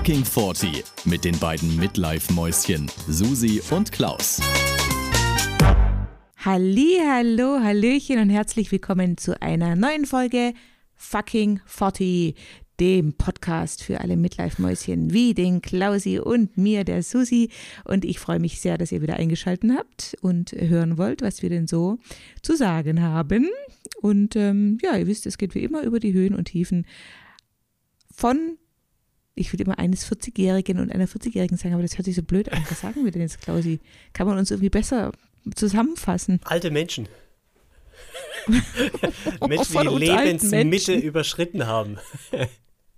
Fucking 40 mit den beiden Midlife-Mäuschen Susi und Klaus. Halli, hallo, hallöchen und herzlich willkommen zu einer neuen Folge Fucking 40, dem Podcast für alle Midlife-Mäuschen wie den Klausi und mir, der Susi. Und ich freue mich sehr, dass ihr wieder eingeschaltet habt und hören wollt, was wir denn so zu sagen haben. Und ähm, ja, ihr wisst, es geht wie immer über die Höhen und Tiefen von ich würde immer eines 40-Jährigen und einer 40-Jährigen sagen, aber das hört sich so blöd an. Was sagen wir denn jetzt, Klausi? Kann man uns irgendwie besser zusammenfassen? Alte Menschen. Menschen, die Lebensmitte überschritten haben.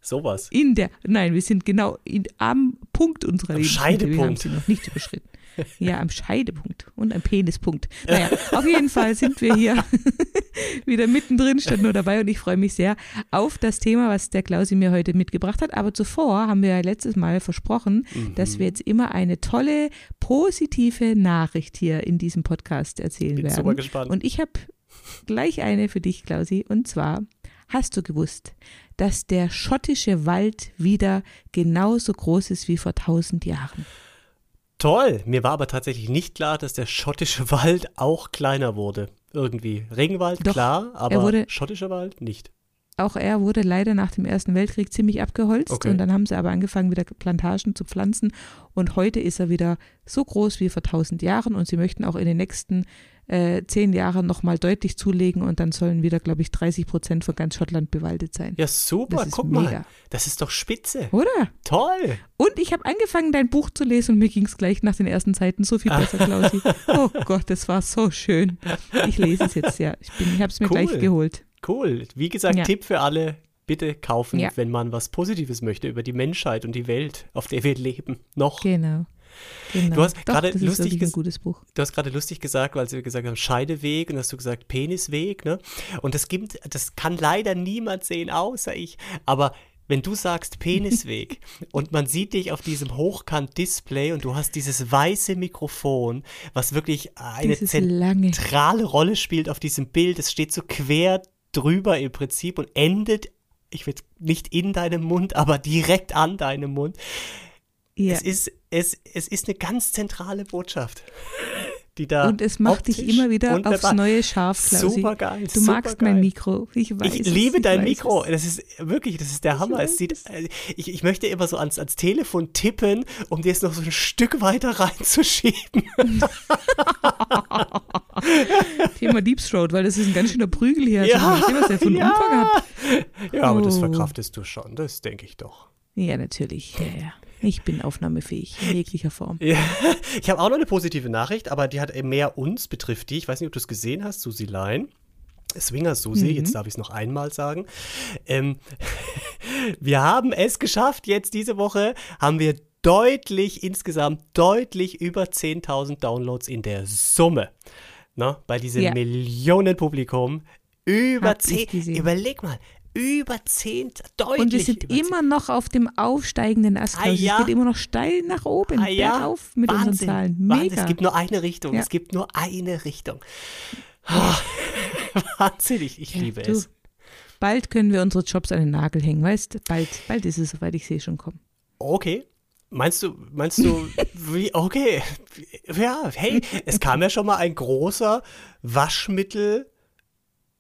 Sowas. In der, nein, wir sind genau in, am Punkt unserer Lebensmitte. Scheidepunkt. Wir haben sie noch nicht überschritten. Ja, am Scheidepunkt und am Penispunkt. Naja, auf jeden Fall sind wir hier wieder mittendrin, stand nur dabei und ich freue mich sehr auf das Thema, was der Klausi mir heute mitgebracht hat. Aber zuvor haben wir ja letztes Mal versprochen, mhm. dass wir jetzt immer eine tolle, positive Nachricht hier in diesem Podcast erzählen Bin werden. Super gespannt. Und ich habe gleich eine für dich, Klausi, und zwar Hast du gewusst, dass der schottische Wald wieder genauso groß ist wie vor tausend Jahren? Toll! Mir war aber tatsächlich nicht klar, dass der schottische Wald auch kleiner wurde. Irgendwie. Regenwald, Doch, klar, aber schottischer Wald nicht. Auch er wurde leider nach dem Ersten Weltkrieg ziemlich abgeholzt okay. und dann haben sie aber angefangen, wieder Plantagen zu pflanzen und heute ist er wieder so groß wie vor tausend Jahren und sie möchten auch in den nächsten äh, zehn Jahren nochmal deutlich zulegen und dann sollen wieder, glaube ich, 30 Prozent von ganz Schottland bewaldet sein. Ja, super, guck mega. mal. Das ist doch spitze. Oder? Toll. Und ich habe angefangen, dein Buch zu lesen und mir ging es gleich nach den ersten Seiten so viel besser, Klausi. oh Gott, das war so schön. Ich lese es jetzt, ja. Ich, ich habe es mir cool. gleich geholt. Cool. Wie gesagt, ja. Tipp für alle, bitte kaufen, ja. wenn man was Positives möchte über die Menschheit und die Welt, auf der wir leben. Noch. Genau. Genau. Du hast gerade lustig. Du hast gerade lustig gesagt, weil sie gesagt haben Scheideweg und hast du gesagt Penisweg, ne? Und das gibt, das kann leider niemand sehen außer ich. Aber wenn du sagst Penisweg und man sieht dich auf diesem Hochkant-Display und du hast dieses weiße Mikrofon, was wirklich eine zentrale lange. Rolle spielt auf diesem Bild, es steht so quer drüber im Prinzip und endet, ich will nicht in deinem Mund, aber direkt an deinem Mund. Ja. Es, ist, es, es ist eine ganz zentrale Botschaft. Die da und es macht dich immer wieder aufs neue scharf, Klausi. Super geil. Du super magst geil. mein Mikro. Ich weiß. Ich liebe es, dein ich Mikro. Das ist wirklich, das ist der Hammer. Es sieht, äh, ich, ich möchte immer so ans, ans Telefon tippen, um dir es noch so ein Stück weiter reinzuschieben. Thema Deep Throat, weil das ist ein ganz schöner Prügel hier. Ja, also, was der von ja. Umfang hat. Ja, aber oh. das verkraftest du schon. Das denke ich doch. Ja, natürlich. Ja, ja. Ich bin aufnahmefähig in jeglicher Form. Ja, ich habe auch noch eine positive Nachricht, aber die hat mehr uns betrifft die. Ich weiß nicht, ob du es gesehen hast, Susi Lein. Swinger Susi, mhm. jetzt darf ich es noch einmal sagen. Ähm, wir haben es geschafft, jetzt diese Woche haben wir deutlich, insgesamt deutlich über 10.000 Downloads in der Summe. Na, bei diesem ja. Millionenpublikum. Über 10. Überleg mal, über 10, deutlich. Und wir sind immer noch auf dem aufsteigenden Ast. Ah, ja. Es geht immer noch steil nach oben, ah, ja. bergauf mit Wahnsinn. unseren Zahlen. Mega. Wahnsinn. Es gibt nur eine Richtung. Ja. Es gibt nur eine Richtung. Oh, wahnsinnig, ich liebe du, es. Bald können wir unsere Jobs an den Nagel hängen, weißt du? Bald, bald ist es soweit, ich sehe schon kommen. Okay. Meinst du, meinst du, wie, okay, ja, hey, es kam ja schon mal ein großer Waschmittel-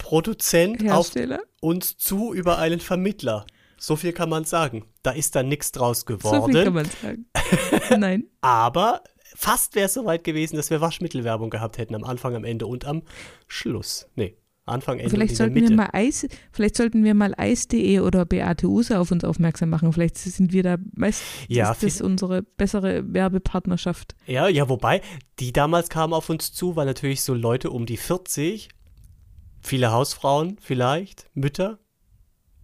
Produzent auf uns zu über einen Vermittler. So viel kann man sagen. Da ist dann nichts draus geworden. So viel kann man sagen. Nein. Aber fast wäre es soweit gewesen, dass wir Waschmittelwerbung gehabt hätten am Anfang, am Ende und am Schluss. Nee. Anfang, Ende vielleicht sollten wir mal Eis, vielleicht sollten wir mal Eis.de oder Beate Use auf uns aufmerksam machen. Vielleicht sind wir da, weißt ja, ist das unsere bessere Werbepartnerschaft. Ja, ja, wobei, die damals kamen auf uns zu, weil natürlich so Leute um die 40 Viele Hausfrauen vielleicht, Mütter,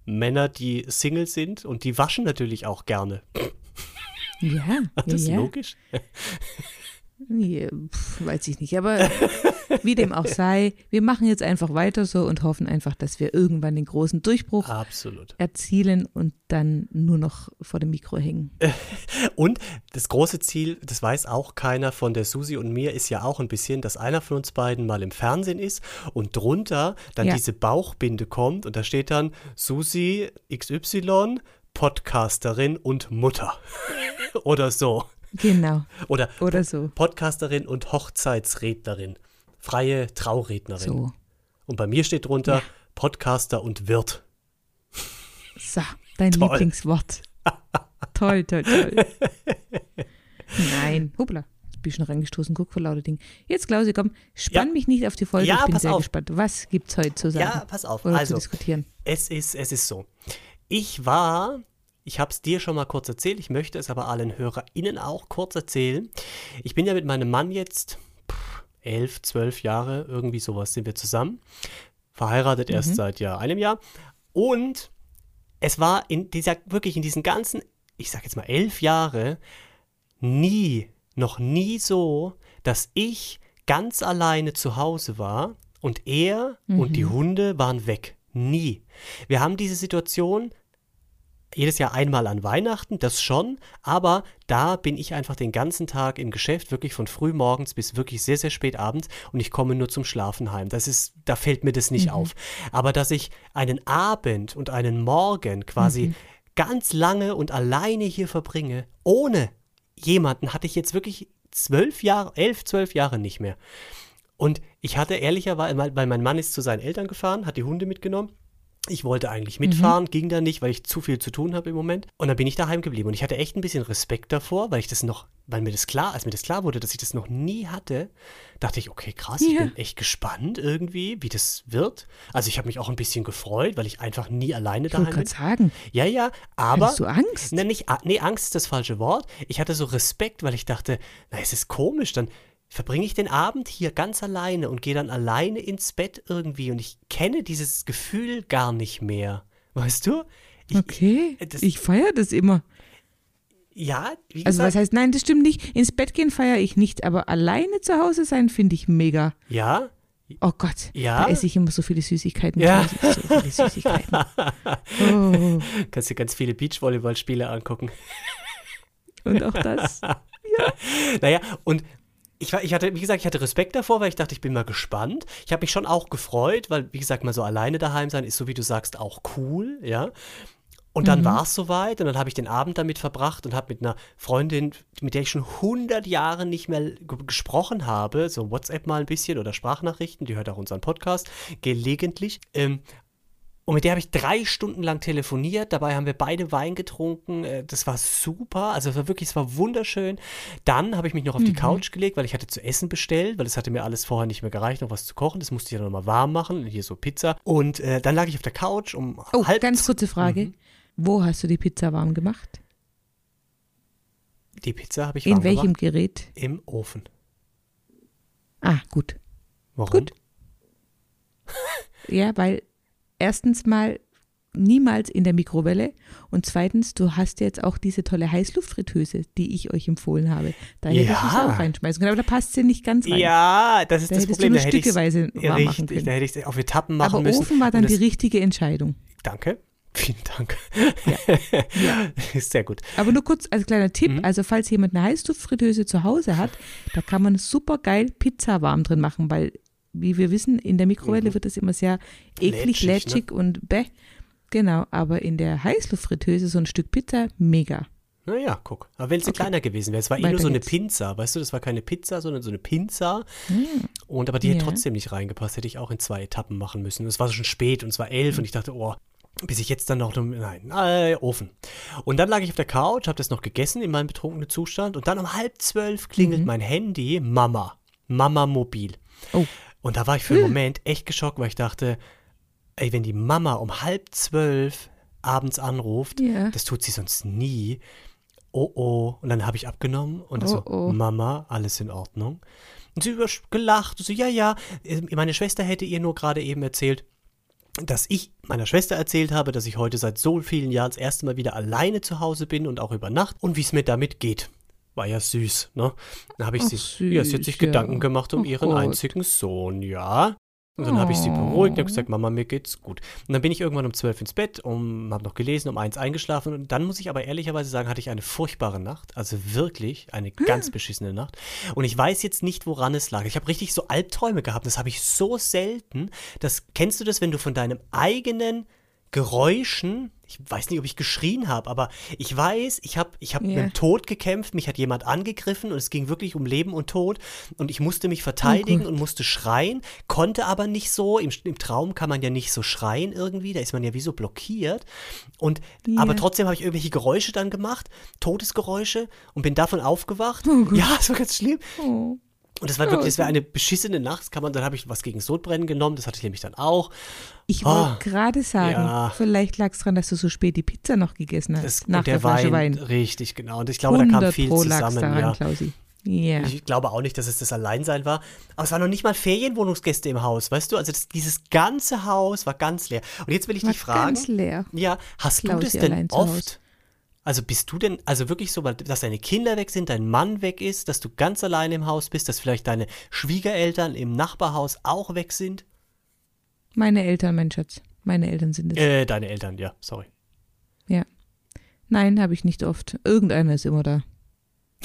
Männer, die Single sind und die waschen natürlich auch gerne. Ja, das ist ja. logisch. Ja, weiß ich nicht, aber wie dem auch sei, wir machen jetzt einfach weiter so und hoffen einfach, dass wir irgendwann den großen Durchbruch Absolut. erzielen und dann nur noch vor dem Mikro hängen. Und das große Ziel, das weiß auch keiner von der Susi und mir, ist ja auch ein bisschen, dass einer von uns beiden mal im Fernsehen ist und drunter dann ja. diese Bauchbinde kommt und da steht dann Susi XY Podcasterin und Mutter. Oder so. Genau. Oder, Oder so. Podcasterin und Hochzeitsrednerin. Freie Traurednerin. So. Und bei mir steht drunter Ja. Podcaster und Wirt. So, dein Toll. Lieblingswort. toll, toll, toll. Nein, hoppla. Bin schon reingestoßen, guck vor lauter Ding. Jetzt, Klausi, komm, spann Ja. mich nicht auf die Folge. Ja, ich bin sehr auf. gespannt. Was gibt's heute zu sagen? Ja, pass auf. Oder zu Also, diskutieren? es ist, es ist so. Ich war, ich habe es dir schon mal kurz erzählt, ich möchte es aber allen HörerInnen auch kurz erzählen. Ich bin ja mit meinem Mann jetzt pff, elf, zwölf Jahre, irgendwie sowas sind wir zusammen. Verheiratet erst seit ja einem Jahr. Und es war in dieser, wirklich in diesen ganzen, ich sag jetzt mal elf Jahre, nie, noch nie so, dass ich ganz alleine zu Hause war und er und die Hunde waren weg. Nie. Wir haben diese Situation jedes Jahr einmal an Weihnachten, das schon, aber da bin ich einfach den ganzen Tag im Geschäft, wirklich von früh morgens bis wirklich sehr, sehr spät abends und ich komme nur zum Schlafen heim. Das ist, da fällt mir das nicht auf. Aber dass ich einen Abend und einen Morgen quasi ganz lange und alleine hier verbringe, ohne jemanden, hatte ich jetzt wirklich zwölf Jahre, elf, zwölf Jahre nicht mehr. Und ich hatte ehrlicherweise, weil weil mein Mann ist zu seinen Eltern gefahren, hat die Hunde mitgenommen. Ich wollte eigentlich mitfahren, ging da nicht, weil ich zu viel zu tun habe im Moment. Und dann bin ich daheim geblieben. Und ich hatte echt ein bisschen Respekt davor, weil ich das noch, weil mir das klar, als mir das klar wurde, dass ich das noch nie hatte, dachte ich, okay, krass, ich Ja. bin echt gespannt irgendwie, wie das wird. Also ich habe mich auch ein bisschen gefreut, weil ich einfach nie alleine Ich daheim bin. gerade sagen, Ja, ja, aber. hattest du Angst? Ne, nicht, A- nee, Angst ist das falsche Wort. Ich hatte so Respekt, weil ich dachte, na, es ist komisch, dann verbringe ich den Abend hier ganz alleine und gehe dann alleine ins Bett irgendwie und ich kenne dieses Gefühl gar nicht mehr. Weißt du? Ich, Okay, das- ich feiere das immer. Ja, wie Also gesagt, was heißt, nein, das stimmt nicht. Ins Bett gehen feiere ich nicht, aber alleine zu Hause sein finde ich mega. ja, Oh Gott, Ja? da esse ich immer so viele Süßigkeiten. Ja. So viele Süßigkeiten. Oh, kannst dir ganz viele Beachvolleyballspiele angucken. und auch das. Naja, und ich, war- ich hatte, wie gesagt, ich hatte Respekt davor, weil ich dachte, ich bin mal gespannt. Ich habe mich schon auch gefreut, weil, wie gesagt, mal so alleine daheim sein ist, so wie du sagst, auch cool, ja. Und dann war es soweit und dann habe ich den Abend damit verbracht und habe mit einer Freundin, mit der ich schon 100 Jahre nicht mehr ge- gesprochen habe, so WhatsApp mal ein bisschen oder Sprachnachrichten, die hört auch unseren Podcast, gelegentlich. Ähm, und mit der habe ich drei Stunden lang telefoniert. Dabei haben wir beide Wein getrunken. Äh, Das war super. Also es war wirklich, es war wunderschön. Dann habe ich mich noch auf die Couch gelegt, weil ich hatte zu essen bestellt, weil es hatte mir alles vorher nicht mehr gereicht, noch was zu kochen. Das musste ich ja nochmal warm machen. Hier so Pizza. Und äh, dann lag ich auf der Couch um Oh, halb ganz kurze Frage. Mhm. Wo hast du die Pizza warm gemacht? Die Pizza habe ich In warm welchem gemacht. Gerät? Im Ofen. Ah, gut. Warum? Gut. Ja, weil erstens mal niemals in der Mikrowelle und zweitens, du hast jetzt auch diese tolle Heißluftfritteuse, die ich euch empfohlen habe. Da hätte ich Ja. es auch reinschmeißen können, aber da passt sie nicht ganz rein. Ja, das ist Da das hättest Problem. du Da nur hätte ich's- stückeweise Ja, warm machen richtig, können. da hätte ich es auf Etappen machen aber müssen. Ofen war dann die richtige Entscheidung. Danke. Vielen Dank. Ja. Ist sehr gut. Aber nur kurz als kleiner Tipp, Mhm. also falls jemand eine Heißluftfritteuse zu Hause hat, da kann man super geil Pizza warm drin machen, weil, wie wir wissen, in der Mikrowelle wird das immer sehr eklig, Lätschig, ne? lätschig und bäh. Genau, aber in der Heißluftfritteuse so ein Stück Pizza, mega. Naja, guck. Aber wenn es Okay. kleiner gewesen wäre, es war eh nur so eine. Pinza, weißt du, das war keine Pizza, sondern so eine Pinza. Und aber die hätte Ja. trotzdem nicht reingepasst, hätte ich auch in zwei Etappen machen müssen. Es war schon spät und es war elf und ich dachte, oh, bis ich jetzt dann noch, nein, äh, Ofen. Und dann lag ich auf der Couch, habe das noch gegessen in meinem betrunkenen Zustand und dann um halb zwölf klingelt mein Handy, Mama, Mama Mobil. Oh. Und da war ich für einen Moment echt geschockt, weil ich dachte, ey, wenn die Mama um halb zwölf abends anruft, Ja. das tut sie sonst nie. Oh oh. Und dann habe ich abgenommen und Oh, so, oh. Mama, alles in Ordnung. Und sie gelacht und so, ja, ja. äh, Meine Schwester hätte ihr nur gerade eben erzählt, dass ich meiner Schwester erzählt habe, dass ich heute seit so vielen Jahren das erste Mal wieder alleine zu Hause bin und auch über Nacht und wie es mir damit geht. War ja süß, ne? Dann habe ich Ach, sie, ja, sie hat sich süß, ja. Gedanken gemacht um Oh ihren Gott. einzigen Sohn, ja. Und dann habe ich sie beruhigt und habe gesagt, Mama, mir geht's gut. Und dann bin ich irgendwann um zwölf ins Bett, um, habe noch gelesen, um eins eingeschlafen. Und dann muss ich aber ehrlicherweise sagen, hatte ich eine furchtbare Nacht. Also wirklich eine ganz beschissene Nacht. Und ich weiß jetzt nicht, woran es lag. Ich habe richtig so Albträume gehabt. Das habe ich so selten. Das kennst du das, wenn du von deinem eigenen Geräuschen ich weiß nicht, ob ich geschrien habe, aber ich weiß, ich habe ich hab yeah. mit dem Tod gekämpft, mich hat jemand angegriffen und es ging wirklich um Leben und Tod und ich musste mich verteidigen oh und musste schreien, konnte aber nicht so, im, im, Traum kann man ja nicht so schreien irgendwie, da ist man ja wie so blockiert und yeah. aber trotzdem habe ich irgendwelche Geräusche dann gemacht, Todesgeräusche und bin davon aufgewacht. Oh ja, so ganz schlimm. Oh. Und das war wirklich, das war eine beschissene Nacht. Kann man, dann habe ich was gegen Sodbrennen genommen, das hatte ich nämlich dann auch. Ich wollte oh, gerade sagen, ja. vielleicht lag es daran, dass du so spät die Pizza noch gegessen hast. Das, nach der, der Wein, Wein, Richtig, genau. Und ich glaube, da kam viel Pro zusammen. Daran, ja. Klausi. Yeah. Ich glaube auch nicht, dass es das Alleinsein war. Aber es waren noch nicht mal Ferienwohnungsgäste im Haus, weißt du? Also das, dieses ganze Haus war ganz leer. Und jetzt will ich war dich fragen. Ganz leer. Ja, hast Klausi du das denn oft? Also bist du denn, also wirklich so, dass deine Kinder weg sind, dein Mann weg ist, dass du ganz allein im Haus bist, dass vielleicht deine Schwiegereltern im Nachbarhaus auch weg sind? Meine Eltern, mein Schatz. Meine Eltern sind es. Äh, deine Eltern, ja, sorry. Ja. Nein, habe ich nicht oft. Irgendeiner ist immer da.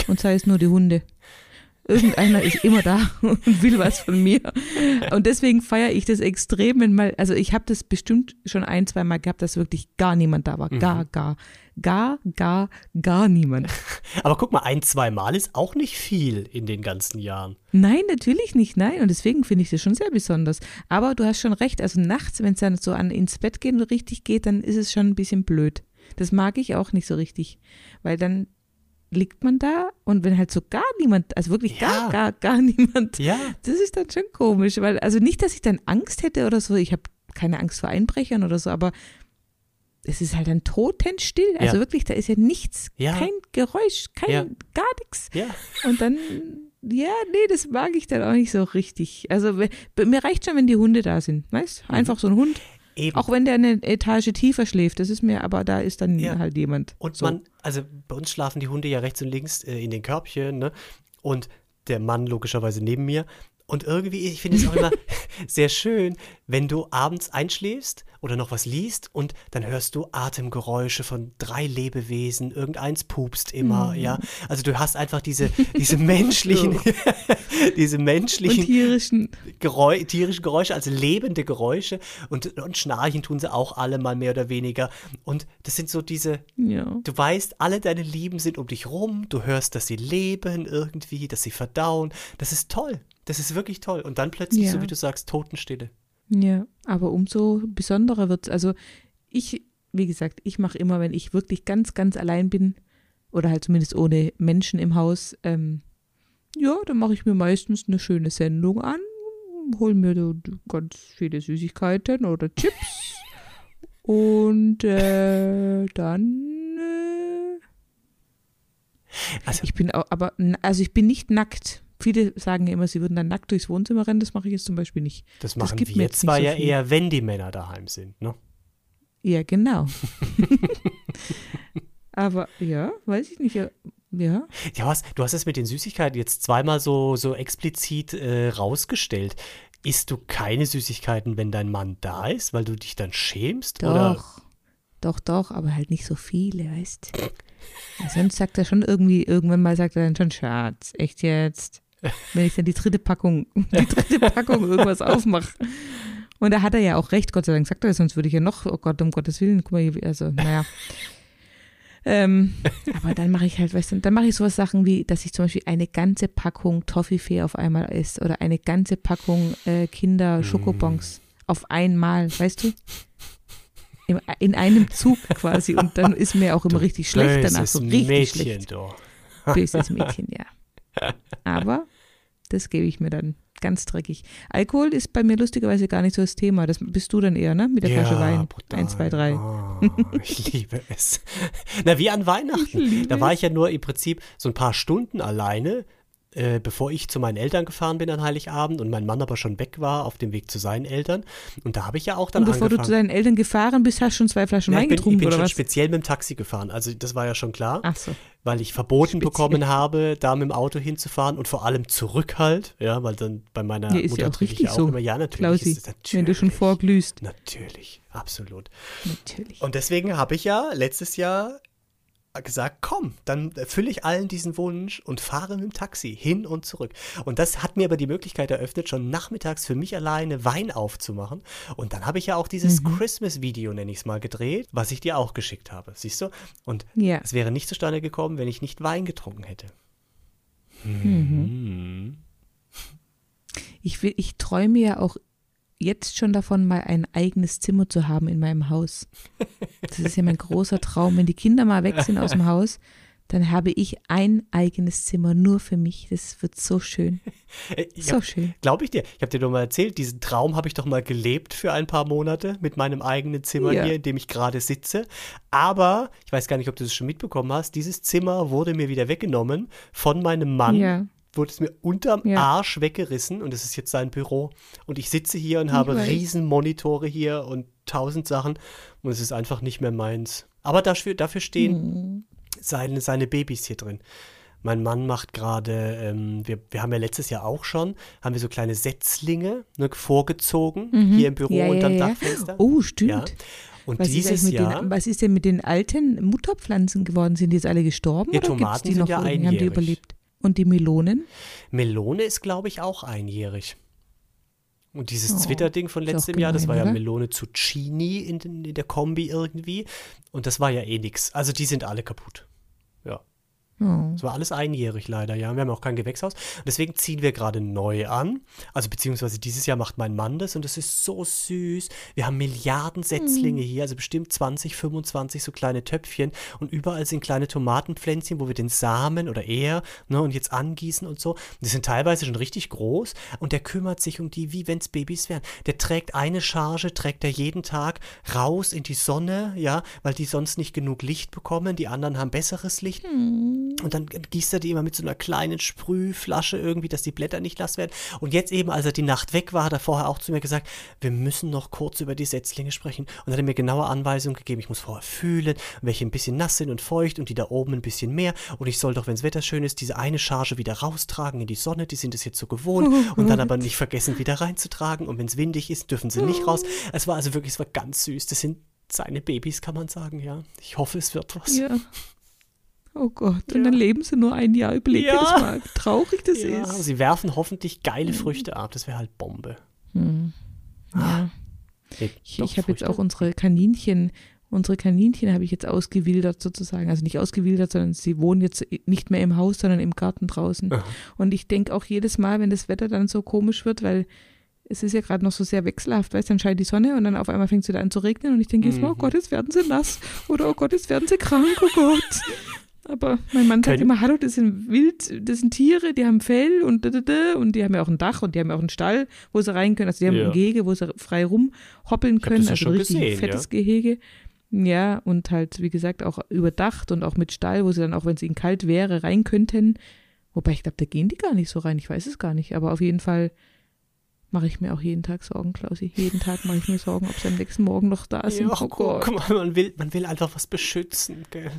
Und sei es nur die Hunde. Irgendeiner ist immer da und will was von mir. Und deswegen feiere ich das extrem, wenn mal, also ich habe das bestimmt schon ein, zwei Mal gehabt, dass wirklich gar niemand da war. Gar, mhm. gar, gar, gar, gar niemand. Aber guck mal, ein, zwei Mal ist auch nicht viel in den ganzen Jahren. Nein, natürlich nicht, nein. Und deswegen finde ich das schon sehr besonders. Aber du hast schon recht, also nachts, wenn es dann so an ins Bett gehen richtig geht, dann ist es schon ein bisschen blöd. Das mag ich auch nicht so richtig, weil dann liegt man da und wenn halt so gar niemand, also wirklich ja. gar, gar, gar niemand, ja. das ist dann schon komisch, weil, also nicht, dass ich dann Angst hätte oder so, ich habe keine Angst vor Einbrechern oder so, aber es ist halt dann totenstill, also ja. wirklich, da ist ja nichts, ja. kein Geräusch, kein, gar nichts. Ja. Und dann, ja, nee, das mag ich dann auch nicht so richtig. Also mir reicht schon, wenn die Hunde da sind, weißt? Mhm. Einfach so ein Hund. Eben. Auch wenn der eine Etage tiefer schläft, das ist mir, aber da ist dann ja. halt jemand. Und so. man, also bei uns schlafen die Hunde ja rechts und links äh, in den Körbchen, ne? Und der Mann logischerweise neben mir. Und irgendwie, ich finde es auch immer sehr schön, wenn du abends einschläfst oder noch was liest und dann hörst du Atemgeräusche von drei Lebewesen, irgendeins pupst immer, mhm. ja. Also du hast einfach diese, diese menschlichen, diese menschlichen und tierischen. Geräu tierischen Geräusche, also lebende Geräusche und, und schnarchen tun sie auch alle mal mehr oder weniger. Und das sind so diese, ja. du weißt, alle deine Lieben sind um dich rum, du hörst, dass sie leben irgendwie, dass sie verdauen. Das ist toll. Das ist wirklich toll. Und dann plötzlich, ja. so wie du sagst, Totenstille. Ja, aber umso besonderer wird es. Also ich, wie gesagt, ich mache immer, wenn ich wirklich ganz, ganz allein bin oder halt zumindest ohne Menschen im Haus, ähm, ja, dann mache ich mir meistens eine schöne Sendung an, hole mir so ganz viele Süßigkeiten oder Chips und äh, dann äh, also, ich bin auch, aber also ich bin nicht nackt. Viele sagen ja immer, sie würden dann nackt durchs Wohnzimmer rennen. Das mache ich jetzt zum Beispiel nicht. Das machen das wir zwar so ja viel. eher, wenn die Männer daheim sind, ne? Ja, genau. Aber ja, weiß ich nicht. Ja. Ja. Ja, was, du hast es mit den Süßigkeiten jetzt zweimal so, so explizit äh, rausgestellt. Isst du keine Süßigkeiten, wenn dein Mann da ist, weil du dich dann schämst? Doch, oder? doch, doch, aber halt nicht so viele, weißt Sonst sagt er schon irgendwie, irgendwann mal sagt er dann schon, Schatz, echt jetzt? Wenn ich dann die dritte Packung, die dritte Packung irgendwas aufmache. Und da hat er ja auch recht, Gott sei Dank sagt er das, sonst würde ich ja noch, oh Gott, um Gottes Willen, guck mal, hier, also, naja. ähm, aber dann mache ich halt, weißt du, dann mache ich sowas Sachen wie, dass ich zum Beispiel eine ganze Packung Toffifee auf einmal esse oder eine ganze Packung äh, Kinder Schokobons mm. auf einmal, weißt du? Im, in einem Zug quasi und dann ist mir auch immer du richtig schlecht danach, so richtig Mädchen, schlecht. Du. Böses Mädchen, ja. Aber das gebe ich mir dann ganz dreckig. Alkohol ist bei mir lustigerweise gar nicht so das Thema. Das bist du dann eher, ne? Mit der ja, Flasche Wein. Brutal. Eins, zwei, drei. Oh, ich liebe es. Na, wie an Weihnachten. Da war ich ja nur im Prinzip so ein paar Stunden alleine äh, bevor ich zu meinen Eltern gefahren bin an Heiligabend und mein Mann aber schon weg war auf dem Weg zu seinen Eltern. Und da habe ich ja auch dann Und bevor angefangen, du zu deinen Eltern gefahren bist, hast du schon zwei Flaschen ja, Wein getrunken, ich bin oder schon was? speziell mit dem Taxi gefahren. Also das war ja schon klar. Ach so. Weil ich verboten speziell. bekommen habe, da mit dem Auto hinzufahren und vor allem zurück halt. Ja, weil dann bei meiner ja, ist Mutter ja auch richtig so. immer, ja, natürlich. Klausi, ist natürlich, wenn du schon vorglühst. Natürlich, absolut. Natürlich. Und deswegen habe ich ja letztes Jahr gesagt, komm, dann erfülle ich allen diesen Wunsch und fahre mit dem Taxi hin und zurück. Und das hat mir aber die Möglichkeit eröffnet, schon nachmittags für mich alleine Wein aufzumachen. Und dann habe ich ja auch dieses mhm. Christmas-Video, nenne ich es mal, gedreht, was ich dir auch geschickt habe. Siehst du? Und ja. es wäre nicht zustande gekommen, wenn ich nicht Wein getrunken hätte. Mhm. Ich, will, ich träume ja auch jetzt schon davon, mal ein eigenes Zimmer zu haben in meinem Haus. Das ist ja mein großer Traum. Wenn die Kinder mal weg sind aus dem Haus, dann habe ich ein eigenes Zimmer nur für mich. Das wird so schön. so hab, schön. Glaube ich dir. Ich habe dir doch mal erzählt, diesen Traum habe ich doch mal gelebt für ein paar Monate mit meinem eigenen Zimmer ja. hier, in dem ich gerade sitze. Aber, ich weiß gar nicht, ob du das schon mitbekommen hast, dieses Zimmer wurde mir wieder weggenommen von meinem Mann. Ja wurde es mir unterm ja. Arsch weggerissen und es ist jetzt sein Büro. Und ich sitze hier und habe weiß. riesen Monitore hier und tausend Sachen und es ist einfach nicht mehr meins. Aber dafür, dafür stehen hm. seine, seine Babys hier drin. Mein Mann macht gerade, ähm, wir, wir haben ja letztes Jahr auch schon, haben wir so kleine Setzlinge ne, vorgezogen mhm. hier im Büro ja, unterm ja, Dachfenster. Oh, stimmt. Ja. Und was dieses ist Jahr. Den, was ist denn mit den alten Mutterpflanzen geworden? Sind die jetzt alle gestorben? Die Tomaten die sind noch ja einjährig. Haben die überlebt? Und die Melonen? Melone ist, glaube ich, auch einjährig. Und dieses oh, Twitter-Ding von letztem Jahr, das war ja oder? Melone Zucchini in, in, der Kombi irgendwie. Und das war ja eh nix. Also die sind alle kaputt. Es war alles einjährig leider, ja. Wir haben auch kein Gewächshaus. Deswegen ziehen wir gerade neu an. Also beziehungsweise dieses Jahr macht mein Mann das und das ist so süß. Wir haben Milliarden Setzlinge mhm. hier, also bestimmt 20, 25 so kleine Töpfchen und überall sind kleine Tomatenpflänzchen, wo wir den Samen oder er ne, und jetzt angießen und so. Die sind teilweise schon richtig groß und der kümmert sich um die, wie wenn es Babys wären. Der trägt eine Charge, trägt er jeden Tag raus in die Sonne, ja, weil die sonst nicht genug Licht bekommen. Die anderen haben besseres Licht. Mhm. Und dann gießt er die immer mit so einer kleinen Sprühflasche irgendwie, dass die Blätter nicht nass werden. Und jetzt eben, als er die Nacht weg war, hat er vorher auch zu mir gesagt, wir müssen noch kurz über die Setzlinge sprechen. Und hat er mir genaue Anweisungen gegeben. Ich muss vorher fühlen, welche ein bisschen nass sind und feucht und die da oben ein bisschen mehr. Und ich soll doch, wenn das Wetter schön ist, diese eine Charge wieder raustragen in die Sonne. Die sind es jetzt so gewohnt. Und dann aber nicht vergessen, wieder reinzutragen. Und wenn es windig ist, dürfen sie nicht raus. Es war also wirklich, es war ganz süß. Das sind seine Babys, kann man sagen, ja. Ich hoffe, es wird was. Ja. Oh Gott, ja. und dann leben sie nur ein Jahr. Überlege ja. das mal, wie traurig das ja. ist. Sie werfen hoffentlich geile mhm. Früchte ab. Das wäre halt Bombe. Hm. Ja. ich, ich habe jetzt auch unsere Kaninchen, unsere Kaninchen habe ich jetzt ausgewildert sozusagen. Also nicht ausgewildert, sondern sie wohnen jetzt nicht mehr im Haus, sondern im Garten draußen. Aha. Und ich denke auch jedes Mal, wenn das Wetter dann so komisch wird, weil es ist ja gerade noch so sehr wechselhaft, weißt du, dann scheint die Sonne und dann auf einmal fängt es wieder an zu regnen und ich denke, mhm. oh Gott, jetzt werden sie nass oder oh Gott, jetzt werden sie krank, oh Gott. Aber mein Mann sagt immer, hallo, das sind wild, das sind Tiere, die haben Fell und und die haben ja auch ein Dach und die haben ja auch einen Stall, wo sie rein können. Also die haben ja. ein Gehege, wo sie frei rumhoppeln können. also ein richtig gesehen, fettes ja. Gehege. Ja, und halt, wie gesagt, auch überdacht und auch mit Stall, wo sie dann auch, wenn es ihnen kalt wäre, rein könnten. Wobei ich glaube, da gehen die gar nicht so rein. Ich weiß es gar nicht. Aber auf jeden Fall mache ich mir auch jeden Tag Sorgen, Klausi. Jeden Tag mache ich mir Sorgen, ob sie am nächsten Morgen noch da sind. Ja, oh Gott. Guck mal, man will, man will einfach was beschützen, gell?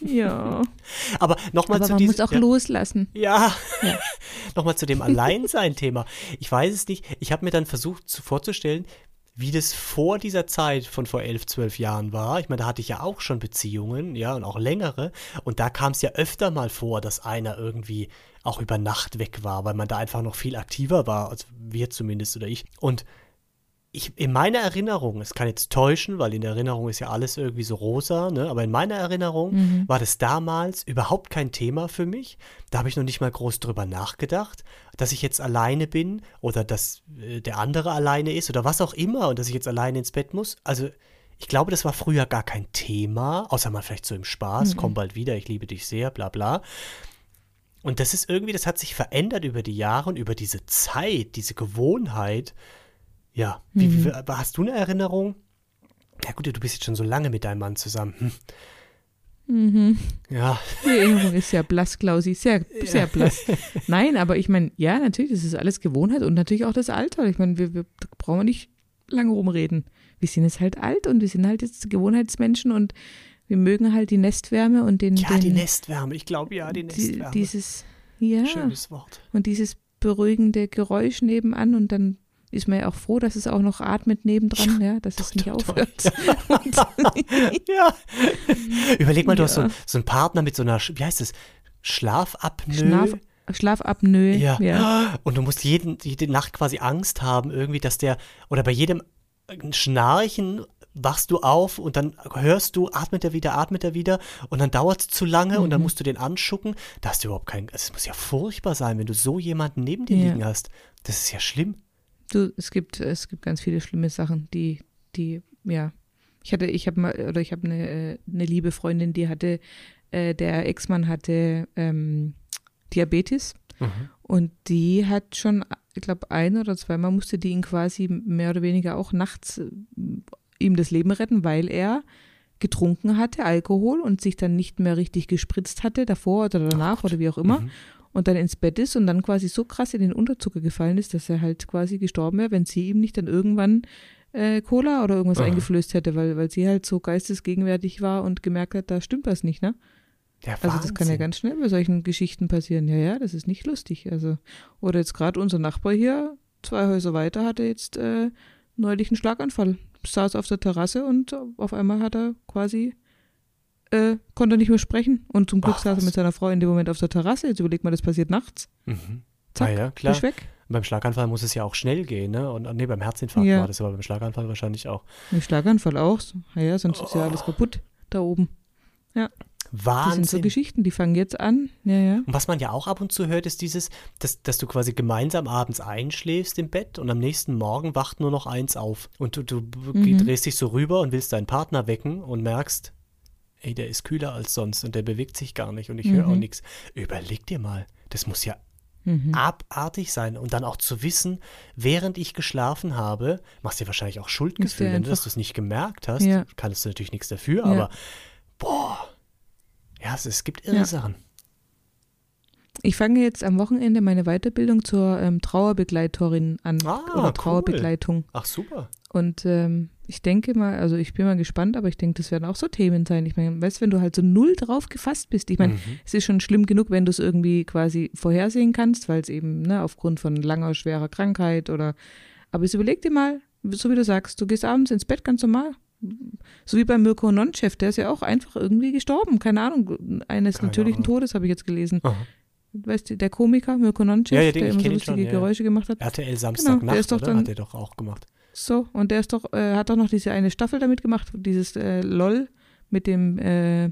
Ja. Aber nochmal zu diesem. Man muss auch ja. loslassen. Ja. ja. nochmal zu dem Alleinsein-Thema. Ich weiß es nicht. Ich habe mir dann versucht zu, vorzustellen, wie das vor dieser Zeit von vor elf, zwölf Jahren war. Ich meine, da hatte ich ja auch schon Beziehungen, ja, und auch längere. Und da kam es ja öfter mal vor, dass einer irgendwie auch über Nacht weg war, weil man da einfach noch viel aktiver war, also wir zumindest oder ich. Und ich, in meiner Erinnerung, es kann jetzt täuschen, weil in der Erinnerung ist ja alles irgendwie so rosa, ne? aber in meiner Erinnerung mhm. war das damals überhaupt kein Thema für mich. Da habe ich noch nicht mal groß drüber nachgedacht, dass ich jetzt alleine bin oder dass äh, der andere alleine ist oder was auch immer und dass ich jetzt alleine ins Bett muss. Also ich glaube, das war früher gar kein Thema, außer mal vielleicht so im Spaß, mhm. komm bald wieder, ich liebe dich sehr, bla bla. Und das ist irgendwie, das hat sich verändert über die Jahre und über diese Zeit, diese Gewohnheit. Ja, wie, mhm. wie, hast du eine Erinnerung? Ja gut, du bist jetzt schon so lange mit deinem Mann zusammen. Hm. Mhm. Ja. Die Erinnerung ist sehr blass, Klausi, sehr, sehr blass. Nein, aber ich meine, ja, natürlich, das ist alles Gewohnheit und natürlich auch das Alter. Ich meine, wir, wir brauchen nicht lange rumreden. Wir sind jetzt halt alt und wir sind halt jetzt Gewohnheitsmenschen und wir mögen halt die Nestwärme und den. Ja, den, die Nestwärme, ich glaube ja, die Nestwärme. Die, dieses, ja. Schönes Wort. Und dieses beruhigende Geräusch nebenan und dann ist man ja auch froh, dass es auch noch atmet nebendran, ja, dass es nicht aufhört. ja. Überleg mal, du hast so, so einen Partner mit so einer, wie heißt es, Schlafapnoe. Schlaf, Schlafapnoe. Ja. ja. Und du musst jeden, jede Nacht quasi Angst haben, irgendwie, dass der, oder bei jedem Schnarchen wachst du auf und dann hörst du, atmet er wieder, atmet er wieder und dann dauert es zu lange mhm. und dann mhm. musst du den anschucken. Da hast du überhaupt keinen, es muss ja furchtbar sein, wenn du so jemanden neben dir ja. liegen hast. Das ist ja schlimm. Du, es gibt, es gibt ganz viele schlimme Sachen, die, die, ja. Ich hatte, ich habe mal, oder ich habe eine, äh, eine liebe Freundin, die hatte, äh, der Ex-Mann hatte ähm, Diabetes mhm. und die hat schon, ich glaube, ein oder zweimal musste die ihn quasi mehr oder weniger auch nachts äh, ihm das Leben retten, weil er getrunken hatte, Alkohol und sich dann nicht mehr richtig gespritzt hatte, davor oder danach oder wie auch immer. Mhm und dann ins Bett ist und dann quasi so krass in den Unterzucker gefallen ist, dass er halt quasi gestorben wäre, wenn sie ihm nicht dann irgendwann äh, Cola oder irgendwas Aha. eingeflößt hätte, weil, weil sie halt so geistesgegenwärtig war und gemerkt hat, da stimmt was nicht, ne? Ja, also das kann ja ganz schnell bei solchen Geschichten passieren. Ja, ja, das ist nicht lustig. Also, oder jetzt gerade unser Nachbar hier, zwei Häuser weiter, hatte jetzt äh, neulich einen Schlaganfall. Saß auf der Terrasse und auf einmal hat er quasi äh, konnte er nicht mehr sprechen. Und zum Glück Ach, saß er mit seiner Frau in dem Moment auf der Terrasse. Jetzt überlegt mal, das passiert nachts. Mhm. Zack, ah ja, klar. weg. Beim Schlaganfall muss es ja auch schnell gehen, ne? Und nee, beim Herzinfarkt ja. war das aber beim Schlaganfall wahrscheinlich auch. Beim Schlaganfall auch. Ja, sonst oh. ist ja alles oh. kaputt da oben. Ja. Wahnsinn. Das sind so Geschichten, die fangen jetzt an. Ja, ja. Und was man ja auch ab und zu hört, ist dieses, dass, dass du quasi gemeinsam abends einschläfst im Bett und am nächsten Morgen wacht nur noch eins auf. Und du, du mhm. drehst dich so rüber und willst deinen Partner wecken und merkst, ey, der ist kühler als sonst und der bewegt sich gar nicht und ich mhm. höre auch nichts. Überleg dir mal, das muss ja mhm. abartig sein. Und dann auch zu wissen, während ich geschlafen habe, machst du dir wahrscheinlich auch Schuldgefühl, wenn du das nicht gemerkt hast. Ja. Kannst du natürlich nichts dafür, ja. aber boah, ja, es, es gibt irre ja. Sachen. Ich fange jetzt am Wochenende meine Weiterbildung zur ähm, Trauerbegleiterin an. Ah, oder Trauerbegleitung. Ach, super. Und ähm, ich denke mal, also ich bin mal gespannt, aber ich denke, das werden auch so Themen sein. Ich meine, weißt du, wenn du halt so null drauf gefasst bist, ich meine, mhm. es ist schon schlimm genug, wenn du es irgendwie quasi vorhersehen kannst, weil es eben, ne, aufgrund von langer, schwerer Krankheit oder, aber jetzt überleg dir mal, so wie du sagst, du gehst abends ins Bett ganz normal. So wie beim Mirko Nonchev, der ist ja auch einfach irgendwie gestorben, keine Ahnung, eines keine natürlichen Ahnung. Todes habe ich jetzt gelesen. Aha weißt du, der Komiker Mirko Nonchev, ja, ja, der immer so lustige schon, ja, Geräusche gemacht hat. RTL Samstagnacht, genau, der ist doch dann, hat er doch auch gemacht. So, und der ist doch, äh, hat doch noch diese eine Staffel damit gemacht, dieses äh, LOL mit dem äh,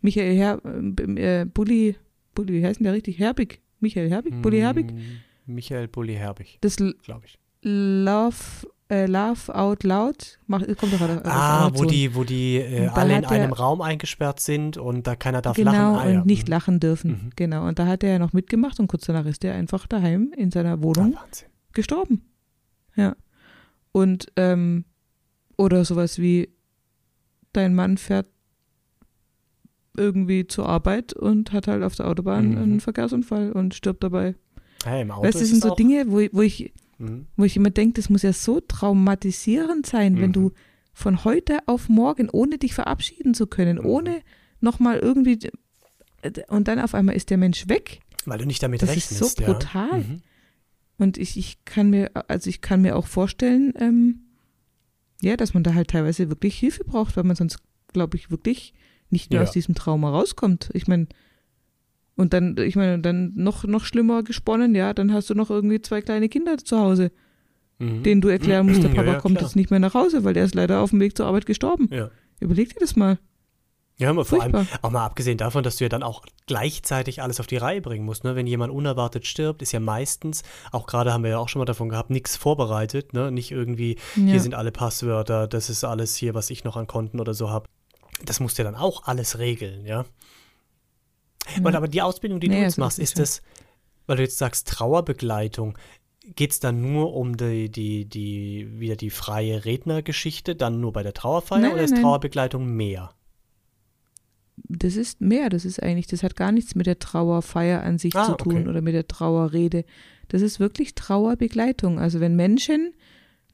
Michael Her äh, Bulli, Bulli, wie heißt denn der richtig? Herbig. Michael Herbig? Bulli Herbig? Hm, Michael Bulli Herbig. Das glaube ich. Love äh, Laugh Out Loud. Mach, kommt doch gerade. Ah, wo die, wo die äh, alle in einem Raum eingesperrt sind und da keiner darf genau, lachen. Genau, ah, und nicht mhm. lachen dürfen. Mhm. Genau, und da hat er ja noch mitgemacht und kurz danach ist er einfach daheim in seiner Wohnung ah, gestorben. Ja. Und, ähm, oder sowas wie, dein Mann fährt irgendwie zur Arbeit und hat halt auf der Autobahn mhm. einen Verkehrsunfall und stirbt dabei. Hey, im Auto weißt, das sind so Dinge, wo, wo ich Mhm. Wo ich immer denke, das muss ja so traumatisierend sein, mhm. wenn du von heute auf morgen, ohne dich verabschieden zu können, mhm. ohne nochmal irgendwie, und dann auf einmal ist der Mensch weg. Weil du nicht damit das rechnest. Das ist so brutal. Ja. Mhm. Und ich, ich kann mir, also ich kann mir auch vorstellen, ähm, ja, dass man da halt teilweise wirklich Hilfe braucht, weil man sonst, glaube ich, wirklich nicht mehr ja. aus diesem Trauma rauskommt. Ich meine, und dann, ich meine, dann noch, noch schlimmer gesponnen, ja, dann hast du noch irgendwie zwei kleine Kinder zu Hause, mhm. denen du erklären musst, der Papa ja, ja, kommt jetzt nicht mehr nach Hause, weil der ist leider auf dem Weg zur Arbeit gestorben. Ja. Überleg dir das mal. Ja, aber vor allem, auch mal abgesehen davon, dass du ja dann auch gleichzeitig alles auf die Reihe bringen musst. Ne? Wenn jemand unerwartet stirbt, ist ja meistens, auch gerade haben wir ja auch schon mal davon gehabt, nichts vorbereitet. Ne? Nicht irgendwie, ja. hier sind alle Passwörter, das ist alles hier, was ich noch an Konten oder so habe. Das musst du ja dann auch alles regeln, ja. Mhm. Und aber die Ausbildung, die nee, du jetzt machst, ist das, weil du jetzt sagst Trauerbegleitung, geht es dann nur um die, die, die, wieder die freie Rednergeschichte, dann nur bei der Trauerfeier nein, oder ist nein. Trauerbegleitung mehr? Das ist mehr, das ist eigentlich, das hat gar nichts mit der Trauerfeier an sich ah, zu tun okay. oder mit der Trauerrede. Das ist wirklich Trauerbegleitung. Also wenn Menschen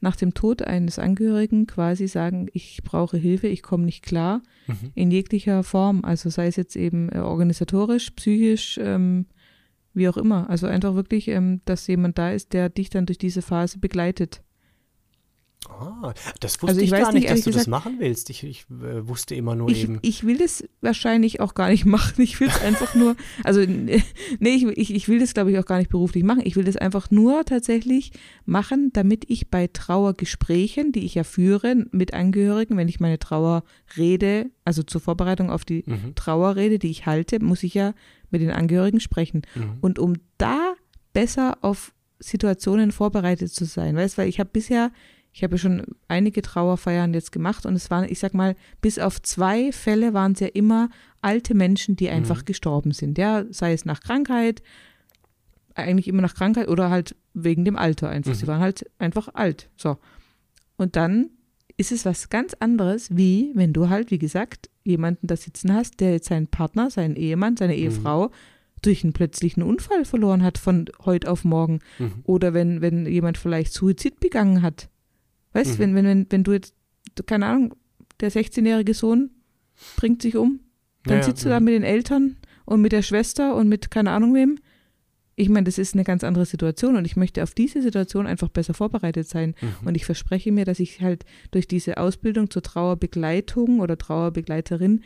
nach dem Tod eines Angehörigen quasi sagen, ich brauche Hilfe, ich komme nicht klar, mhm. in jeglicher Form, also sei es jetzt eben äh, organisatorisch, psychisch, ähm, wie auch immer. Also einfach wirklich, ähm, dass jemand da ist, der dich dann durch diese Phase begleitet. Ah, das wusste also ich, ich gar nicht, dass du gesagt, das machen willst. Ich, ich äh, wusste immer nur ich, eben. Ich will das wahrscheinlich auch gar nicht machen. Ich will es einfach nur, also nee, ich, ich, ich will das glaube ich auch gar nicht beruflich machen. Ich will das einfach nur tatsächlich machen, damit ich bei Trauergesprächen, die ich ja führe mit Angehörigen, wenn ich meine Trauerrede, also zur Vorbereitung auf die mhm. Trauerrede, die ich halte, muss ich ja mit den Angehörigen sprechen. Mhm. Und um da besser auf Situationen vorbereitet zu sein, weißt, weil ich habe bisher ich habe schon einige Trauerfeiern jetzt gemacht und es waren, ich sag mal, bis auf zwei Fälle waren es ja immer alte Menschen, die einfach mhm. gestorben sind. Ja, sei es nach Krankheit, eigentlich immer nach Krankheit oder halt wegen dem Alter einfach. Mhm. Sie waren halt einfach alt. So. Und dann ist es was ganz anderes, wie wenn du halt, wie gesagt, jemanden da sitzen hast, der jetzt seinen Partner, seinen Ehemann, seine mhm. Ehefrau durch einen plötzlichen Unfall verloren hat von heute auf morgen. Mhm. Oder wenn, wenn jemand vielleicht Suizid begangen hat. Weißt du, mhm. wenn, wenn, wenn, wenn du jetzt, keine Ahnung, der 16-jährige Sohn bringt sich um, dann ja, sitzt du ja. da mit den Eltern und mit der Schwester und mit keine Ahnung wem. Ich meine, das ist eine ganz andere Situation und ich möchte auf diese Situation einfach besser vorbereitet sein. Mhm. Und ich verspreche mir, dass ich halt durch diese Ausbildung zur Trauerbegleitung oder Trauerbegleiterin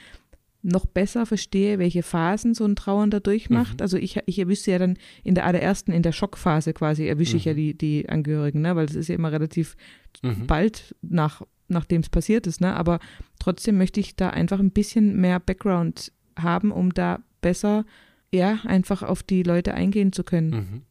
noch besser verstehe, welche Phasen so ein Trauernder durchmacht. Mhm. Also ich, ich erwische ja dann in der allerersten, in der Schockphase quasi, erwische mhm. ich ja mhm. die, die Angehörigen, ne? weil das ist ja immer relativ mhm. bald nach, nachdem es passiert ist. Ne? Aber trotzdem möchte ich da einfach ein bisschen mehr Background haben, um da besser, ja, einfach auf die Leute eingehen zu können.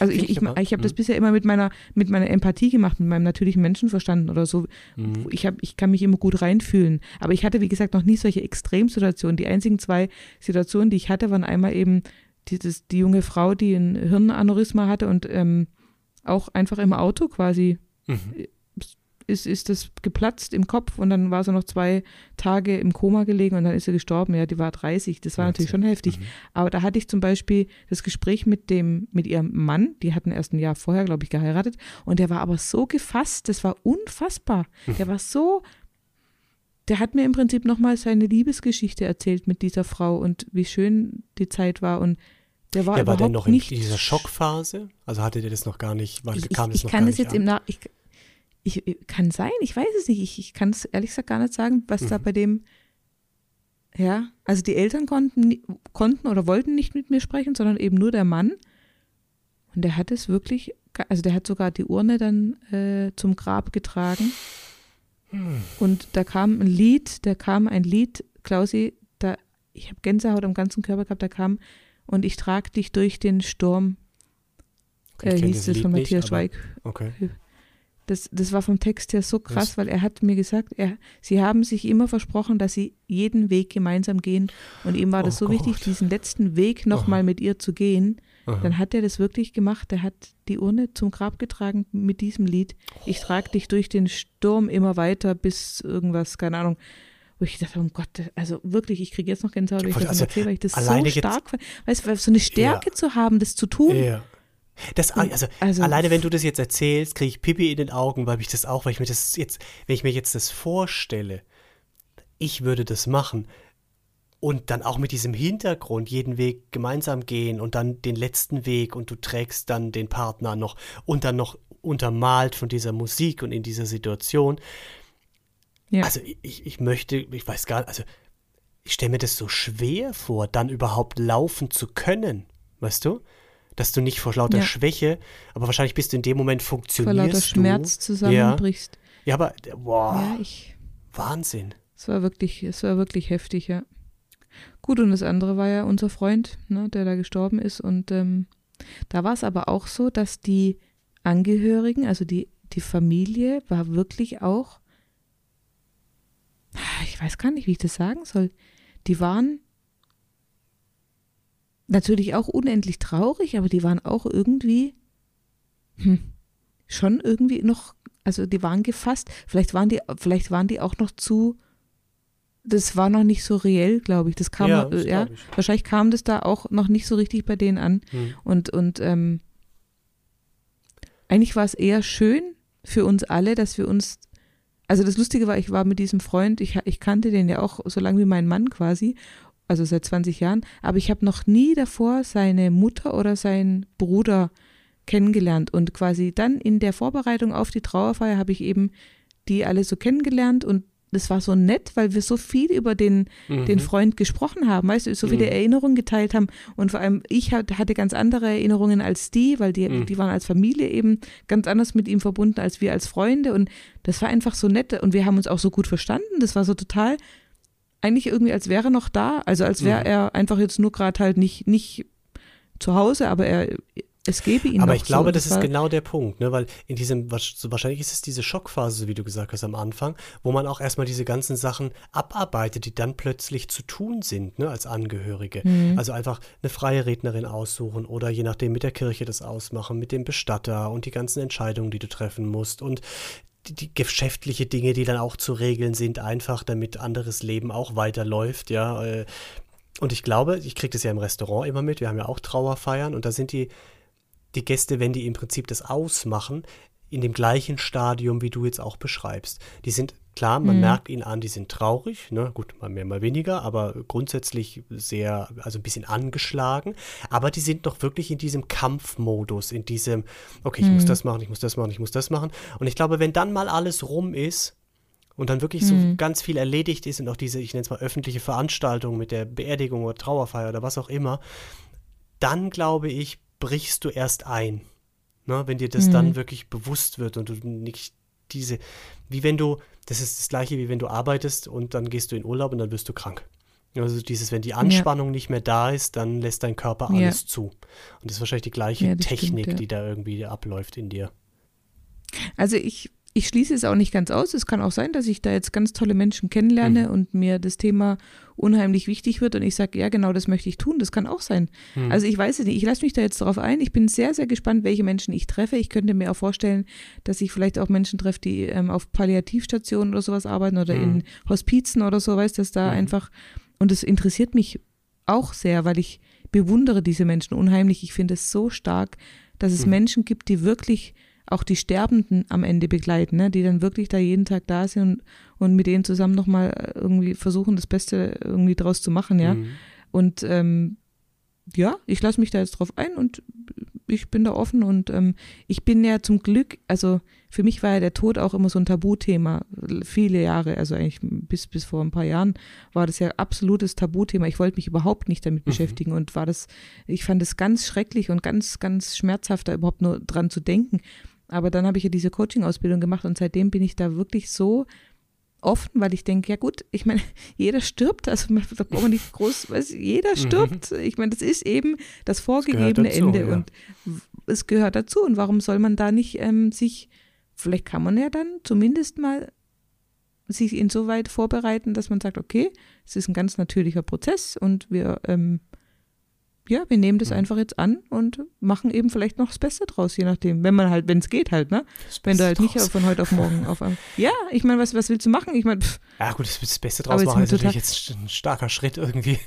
Also ich, ich, ich, ich habe das hm. bisher immer mit meiner, mit meiner Empathie gemacht, mit meinem natürlichen Menschenverstand oder so. Mhm. Ich, hab, ich kann mich immer gut reinfühlen. Aber ich hatte, wie gesagt, noch nie solche Extremsituationen. Die einzigen zwei Situationen, die ich hatte, waren einmal eben dieses, die junge Frau, die ein Hirnaneurysma hatte und ähm, auch einfach im Auto quasi mhm ist, ist das geplatzt im Kopf und dann war sie noch zwei Tage im Koma gelegen und dann ist sie gestorben. Ja, die war 30. Das war natürlich schon heftig. Mhm. Aber da hatte ich zum Beispiel das Gespräch mit dem, mit ihrem Mann, die hatten erst ein Jahr vorher, glaube ich, geheiratet und der war aber so gefasst, das war unfassbar. Mhm. Der war so der hat mir im Prinzip nochmal seine Liebesgeschichte erzählt mit dieser Frau und wie schön die Zeit war und der war, ja, war der noch in nicht dieser Schockphase? Also hatte der das noch gar nicht, war, kam ich, das noch kann gar das jetzt an? im Nach ich, ich, kann sein, ich weiß es nicht. Ich, ich kann es ehrlich gesagt gar nicht sagen, was mhm. da bei dem, ja, also die Eltern konnten, konnten oder wollten nicht mit mir sprechen, sondern eben nur der Mann. Und der hat es wirklich, also der hat sogar die Urne dann äh, zum Grab getragen. Mhm. Und da kam ein Lied, da kam ein Lied, Klausi, da, ich habe Gänsehaut am ganzen Körper gehabt, da kam und ich trage dich durch den Sturm. Okay, äh, hieß es von Matthias nicht, Schweig. Okay. Das, das war vom Text her so krass, Was? weil er hat mir gesagt, er, sie haben sich immer versprochen, dass sie jeden Weg gemeinsam gehen. Und ihm war das oh so Gott. wichtig, diesen letzten Weg nochmal mit ihr zu gehen. Aha. Dann hat er das wirklich gemacht. Er hat die Urne zum Grab getragen mit diesem Lied. Ich trage dich durch den Sturm immer weiter bis irgendwas, keine Ahnung. Wo ich dachte, oh Gott, also wirklich, ich kriege jetzt noch Gänsehaut, weil ich das also, erzähle, weil ich das so stark fand. Weißt du, so eine Stärke ja. zu haben, das zu tun. Ja. Das, also, also, alleine wenn du das jetzt erzählst, kriege ich Pipi in den Augen, weil mich das auch, weil ich mir das jetzt, wenn ich mir jetzt das vorstelle, ich würde das machen und dann auch mit diesem Hintergrund jeden Weg gemeinsam gehen und dann den letzten Weg und du trägst dann den Partner noch und dann noch untermalt von dieser Musik und in dieser Situation. Ja. Also ich, ich möchte, ich weiß gar nicht, also ich stelle mir das so schwer vor, dann überhaupt laufen zu können, weißt du? Dass du nicht vor lauter ja. Schwäche, aber wahrscheinlich bist du in dem Moment funktionierst Vor lauter Schmerz zusammenbrichst. Ja, ja aber boah, ja, ich, Wahnsinn. Es war wirklich, es war wirklich heftig, ja. Gut, und das andere war ja unser Freund, ne, der da gestorben ist. Und ähm, da war es aber auch so, dass die Angehörigen, also die, die Familie, war wirklich auch, ich weiß gar nicht, wie ich das sagen soll. Die waren natürlich auch unendlich traurig, aber die waren auch irgendwie hm, schon irgendwie noch, also die waren gefasst. Vielleicht waren die, vielleicht waren die auch noch zu, das war noch nicht so reell, glaube ich. Das kam, ja, das ja wahrscheinlich kam das da auch noch nicht so richtig bei denen an. Hm. Und, und ähm, eigentlich war es eher schön für uns alle, dass wir uns, also das Lustige war, ich war mit diesem Freund, ich, ich kannte den ja auch so lange wie mein Mann quasi also seit 20 Jahren, aber ich habe noch nie davor seine Mutter oder seinen Bruder kennengelernt. Und quasi dann in der Vorbereitung auf die Trauerfeier habe ich eben die alle so kennengelernt und das war so nett, weil wir so viel über den, mhm. den Freund gesprochen haben, weißt du, so viele mhm. Erinnerungen geteilt haben und vor allem ich hatte ganz andere Erinnerungen als die, weil die, mhm. die waren als Familie eben ganz anders mit ihm verbunden als wir als Freunde und das war einfach so nett und wir haben uns auch so gut verstanden, das war so total eigentlich irgendwie, als wäre er noch da, also als wäre mhm. er einfach jetzt nur gerade halt nicht, nicht zu Hause, aber er es gäbe ihn Aber ich glaube, so, das, das ist genau der Punkt, ne? weil in diesem, wahrscheinlich ist es diese Schockphase, wie du gesagt hast am Anfang, wo man auch erstmal diese ganzen Sachen abarbeitet, die dann plötzlich zu tun sind, ne, als Angehörige. Mhm. Also einfach eine freie Rednerin aussuchen oder je nachdem mit der Kirche das ausmachen, mit dem Bestatter und die ganzen Entscheidungen, die du treffen musst und die, geschäftliche Dinge, die dann auch zu regeln sind, einfach damit anderes Leben auch weiterläuft, ja. Äh. Und ich glaube, ich kriege das ja im Restaurant immer mit, wir haben ja auch Trauerfeiern und da sind die die Gäste, wenn die im Prinzip das ausmachen, in dem gleichen Stadium, wie du jetzt auch beschreibst. Die sind klar, man mhm. merkt ihnen an, die sind traurig, ne? gut, mal mehr, mal weniger, aber grundsätzlich sehr, also ein bisschen angeschlagen. Aber die sind doch wirklich in diesem Kampfmodus, in diesem, okay, ich mhm. muss das machen, ich muss das machen, ich muss das machen. Und ich glaube, wenn dann mal alles rum ist, und dann wirklich so mhm. ganz viel erledigt ist und auch diese, ich nenne es mal öffentliche Veranstaltung mit der Beerdigung oder Trauerfeier oder was auch immer, dann glaube ich, brichst du erst ein. Ne, wenn dir das mhm. dann wirklich bewusst wird und du nicht diese, wie wenn du, das ist das gleiche, wie wenn du arbeitest und dann gehst du in Urlaub und dann wirst du krank. Also dieses, wenn die Anspannung ja. nicht mehr da ist, dann lässt dein Körper alles ja. zu. Und das ist wahrscheinlich die gleiche ja, Technik, stimmt, die da irgendwie abläuft in dir. Also ich ich schließe es auch nicht ganz aus. Es kann auch sein, dass ich da jetzt ganz tolle Menschen kennenlerne mhm. und mir das Thema unheimlich wichtig wird und ich sage, ja, genau das möchte ich tun. Das kann auch sein. Mhm. Also ich weiß es nicht. Ich lasse mich da jetzt darauf ein. Ich bin sehr, sehr gespannt, welche Menschen ich treffe. Ich könnte mir auch vorstellen, dass ich vielleicht auch Menschen treffe, die ähm, auf Palliativstationen oder sowas arbeiten oder mhm. in Hospizen oder so, weißt dass da mhm. einfach, und es interessiert mich auch sehr, weil ich bewundere diese Menschen unheimlich. Ich finde es so stark, dass es mhm. Menschen gibt, die wirklich auch die Sterbenden am Ende begleiten, ne? die dann wirklich da jeden Tag da sind und, und mit denen zusammen nochmal äh, irgendwie versuchen, das Beste irgendwie draus zu machen, ja. Mhm. Und ähm, ja, ich lasse mich da jetzt drauf ein und ich bin da offen und ähm, ich bin ja zum Glück, also für mich war ja der Tod auch immer so ein Tabuthema, viele Jahre, also eigentlich bis, bis vor ein paar Jahren war das ja absolutes Tabuthema. Ich wollte mich überhaupt nicht damit mhm. beschäftigen und war das, ich fand es ganz schrecklich und ganz, ganz schmerzhaft, da überhaupt nur dran zu denken. Aber dann habe ich ja diese Coaching-Ausbildung gemacht und seitdem bin ich da wirklich so offen, weil ich denke, ja gut, ich meine, jeder stirbt, also da braucht man nicht groß, weiß, jeder mhm. stirbt. Mhm. Ich meine, das ist eben das vorgegebene dazu, Ende ja. und es gehört dazu. Und warum soll man da nicht ähm, sich, vielleicht kann man ja dann zumindest mal sich insoweit vorbereiten, dass man sagt, okay, es ist ein ganz natürlicher Prozess und wir ähm, ja, wir nehmen das mhm. einfach jetzt an und machen eben vielleicht noch das Beste draus, je nachdem. Wenn man halt, wenn es geht halt, ne? Wenn du halt nicht von heute auf morgen auf einmal. Ja, ich meine, was, was willst du machen? Ich meine, Ja, gut, das, das Beste draus machen ist natürlich jetzt ein starker Schritt irgendwie.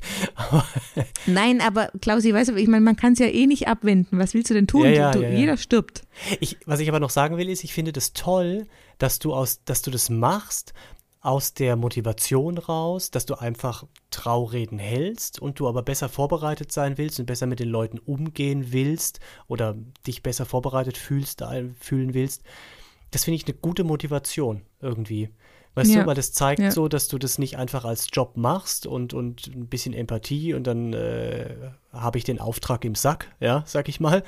Nein, aber Klausi, weißt du, ich meine, man kann es ja eh nicht abwenden. Was willst du denn tun? Ja, ja, du, ja, jeder stirbt. Ich, was ich aber noch sagen will, ist, ich finde das toll, dass du aus, dass du das machst aus der Motivation raus, dass du einfach Traureden hältst und du aber besser vorbereitet sein willst und besser mit den Leuten umgehen willst oder dich besser vorbereitet fühlst, fühlen willst. Das finde ich eine gute Motivation irgendwie. Weißt ja. du, weil das zeigt ja. so, dass du das nicht einfach als Job machst und, und ein bisschen Empathie und dann äh, habe ich den Auftrag im Sack, ja, sag ich mal,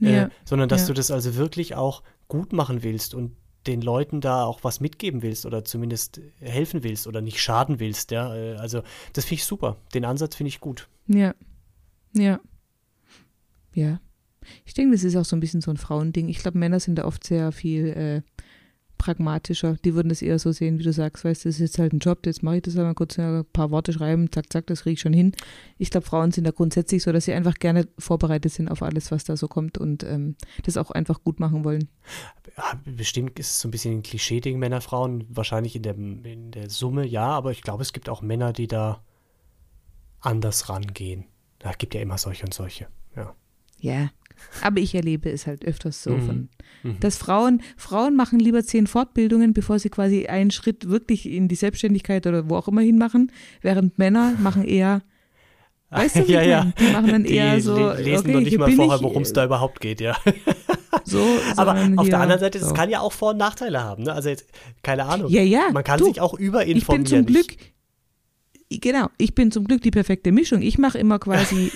äh, ja. sondern dass du das also wirklich auch gut machen willst und den Leuten da auch was mitgeben willst oder zumindest helfen willst oder nicht schaden willst, ja. Äh, also das finde ich super. Den Ansatz finde ich gut. Ja. Ja. Ja. Ich denke, das ist auch so ein bisschen so ein Frauending. Ich glaube, Männer sind da oft sehr viel äh, pragmatischer. Die würden das eher so sehen, wie du sagst, weißt du, das ist jetzt halt ein Job, jetzt mache ich das einmal kurz ein paar Worte schreiben, zack, zack, das kriege ich schon hin. Ich glaube, Frauen sind da grundsätzlich so, dass sie einfach gerne vorbereitet sind auf alles, was da so kommt und ähm, das auch einfach gut machen wollen. Ja, bestimmt ist es so ein bisschen ein Klischee-Ding, Männer, Frauen, wahrscheinlich in der, in der Summe, ja, aber ich glaube, es gibt auch Männer, die da anders rangehen. Da gibt ja immer solche und solche, ja. Ja, aber ich erlebe es halt öfters so, mhm. von, mhm. dass Frauen, Frauen machen lieber zehn Fortbildungen, bevor sie quasi einen Schritt wirklich in die Selbstständigkeit oder wo auch immer hin machen, während Männer machen eher Weißt du, ja, ja. Die machen dann eher die so. lesen okay, noch nicht mal vorher, worum es da überhaupt geht, ja. So, Aber auf der anderen Seite, das so. kann ja auch Vor- und Nachteile haben. Ne? Also jetzt, keine Ahnung. Ja, ja. Man kann du, sich auch überinformieren. Ich bin zum Glück. Genau, ich bin zum Glück die perfekte Mischung. Ich mache immer quasi,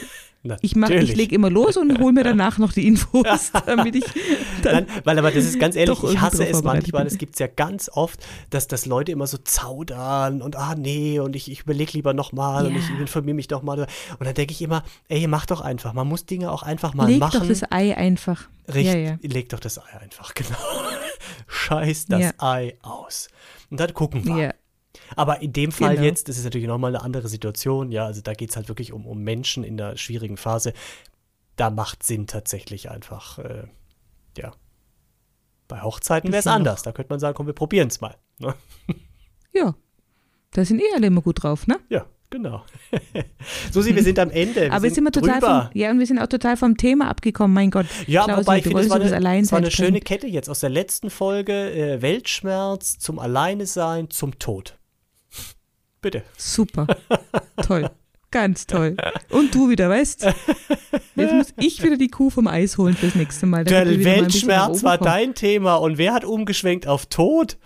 ich ich lege immer los und hole mir danach noch die Infos, damit ich dann Nein, weil aber das ist ganz ehrlich, ich hasse es manchmal, es gibt es ja ganz oft, dass, dass Leute immer so zaudern und ah nee und ich, ich überlege lieber nochmal und Ja. ich informiere mich nochmal. Und dann denke ich immer, ey, mach doch einfach. Man muss Dinge auch einfach mal leg machen. doch das Ei einfach. Richtig, Ja, ja. leg doch das Ei einfach, genau. Scheiß das Ja. Ei aus. Und dann gucken wir. Aber in dem Fall Genau. jetzt, das ist natürlich nochmal eine andere Situation, ja, also da geht es halt wirklich um, um Menschen in der schwierigen Phase. Da macht Sinn tatsächlich einfach, äh, ja. Bei Hochzeiten wäre es anders. Da könnte man sagen, komm, wir probieren es mal. Ne? ja. Da sind eh alle immer gut drauf, ne? Ja, genau. Susi, wir sind am Ende. Wir Aber jetzt sind wir total drüber. vom, ja, und wir sind auch total vom Thema abgekommen, mein Gott. Ja, Klausi, wobei ich finde, es war eine, es war eine schöne Kette jetzt aus der letzten Folge. Äh, Weltschmerz zum Alleine sein, zum Tod. Bitte. Super. toll. Ganz toll. Und du wieder, weißt Jetzt muss ich wieder die Kuh vom Eis holen fürs nächste Mal. Der Weltschmerz war dein Thema und wer hat umgeschwenkt auf Tod?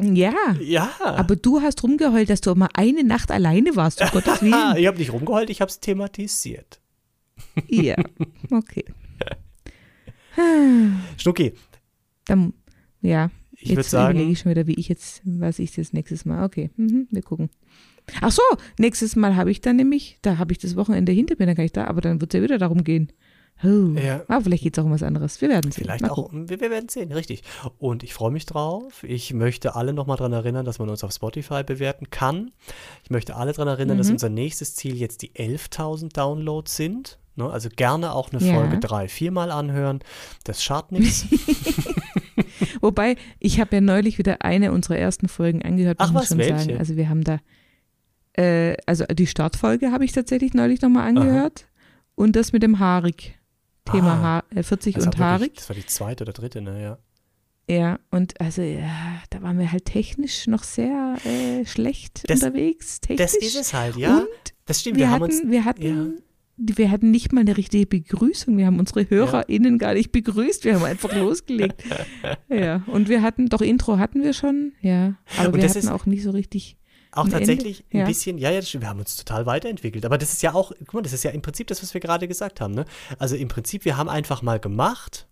Ja. Ja. Aber du hast rumgeheult, dass du mal eine Nacht alleine warst, um Gottes Willen. ich habe nicht rumgeheult, ich habe es thematisiert. ja. Okay. Schnucki, Dann, ja. Ich würde jetzt überlege sagen, ich schon wieder, wie ich jetzt, was ich das nächstes Mal. Okay, mhm, wir gucken. Ach so, nächstes Mal habe ich dann nämlich, da habe ich das Wochenende hinter mir, dann kann ich da, aber dann wird es ja wieder darum gehen. Oh. Ja. Aber vielleicht geht es auch um was anderes. Wir werden sehen. vielleicht Mal auch, wir, wir werden sehen, richtig. Und ich freue mich drauf. Ich möchte alle nochmal daran erinnern, dass man uns auf Spotify bewerten kann. Ich möchte alle daran erinnern, dass Mhm. unser nächstes Ziel jetzt die 11.000 Downloads sind. Ne? Also gerne auch eine Ja. Folge drei, viermal anhören. Das schadet nichts. Wobei, ich habe ja neulich wieder eine unserer ersten Folgen angehört, Ach muss was, ich schon welche? sagen. Also wir haben da, äh, also die Startfolge habe ich tatsächlich neulich nochmal angehört. Und das mit dem Haarig. Thema Ah. Haar, äh, 40 Das, und wirklich, Haarig. das war die zweite oder dritte, ne? Ja. Ja, und also ja, da waren wir halt technisch noch sehr äh, schlecht Das- unterwegs. Technisch. Das ist es halt, ja. Und das stimmt. wir, Wir, haben hatten, uns. wir hatten, wir hatten nicht mal eine richtige Begrüßung. Wir haben unsere HörerInnen gar nicht begrüßt. Wir haben einfach losgelegt. Ja, und wir hatten, doch Intro hatten wir schon, ja. Aber Und wir das hatten auch nicht so richtig. Auch Ende, tatsächlich ein ja. bisschen, ja, ja, das wir haben uns total weiterentwickelt. Aber das ist ja auch, guck mal, das ist ja im Prinzip das, was wir gerade gesagt haben. Ne? Also im Prinzip, wir haben einfach mal gemacht.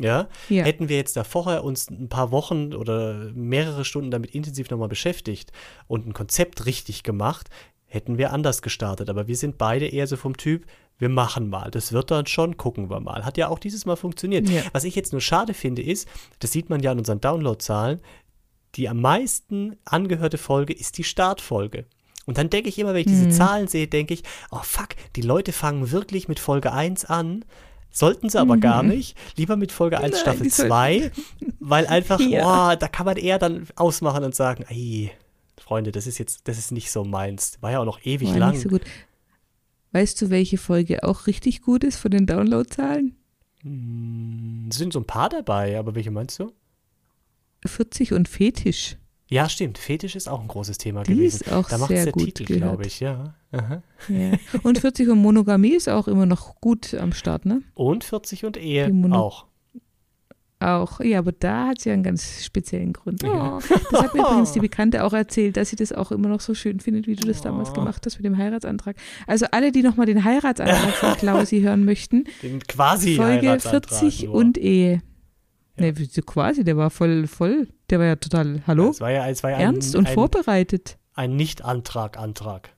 Ja, Ja. hätten wir jetzt da vorher uns ein paar Wochen oder mehrere Stunden damit intensiv nochmal beschäftigt und ein Konzept richtig gemacht, hätten wir anders gestartet. Aber wir sind beide eher so vom Typ, wir machen mal. Das wird dann schon, gucken wir mal. Hat ja auch dieses Mal funktioniert. Ja. Was ich jetzt nur schade finde, ist, das sieht man ja an unseren Downloadzahlen, die am meisten angehörte Folge ist die Startfolge. Und dann denke ich immer, wenn ich diese Zahlen sehe, denke ich, oh fuck, die Leute fangen wirklich mit Folge 1 an. Sollten sie aber gar nicht. Lieber mit Folge 1 Nein, Staffel die sollten- 2, weil einfach, Ja. oh, da kann man eher dann ausmachen und sagen, ey, Freunde, das ist jetzt, das ist nicht so meins. War ja auch noch ewig War lang. nicht so gut. Weißt du, welche Folge auch richtig gut ist von den Downloadzahlen? Hm, Es sind so ein paar dabei, aber welche meinst du? 40 und Fetisch. Ja, stimmt. Fetisch ist auch ein großes Thema Die gewesen. ist auch da macht sehr der gut Titel, glaube ich, ja. Ja. Und 40 und Monogamie ist auch immer noch gut am Start, ne? Und 40 und Ehe auch. Auch, ja, aber da hat sie einen ganz speziellen Grund. Ja. Oh, das hat mir übrigens die Bekannte auch erzählt, dass sie das auch immer noch so schön findet, wie du das damals Oh. gemacht hast mit dem Heiratsantrag. Also alle, die nochmal den Heiratsantrag von Klausi hören möchten, Den quasi Folge Heiratsantrag 40 nur. und Ehe. Ja. Ne, quasi, der war voll, voll, der war ja total, hallo, Es war ja, es war ja ernst ein, und ein, vorbereitet. ein Nicht-Antrag, Antrag.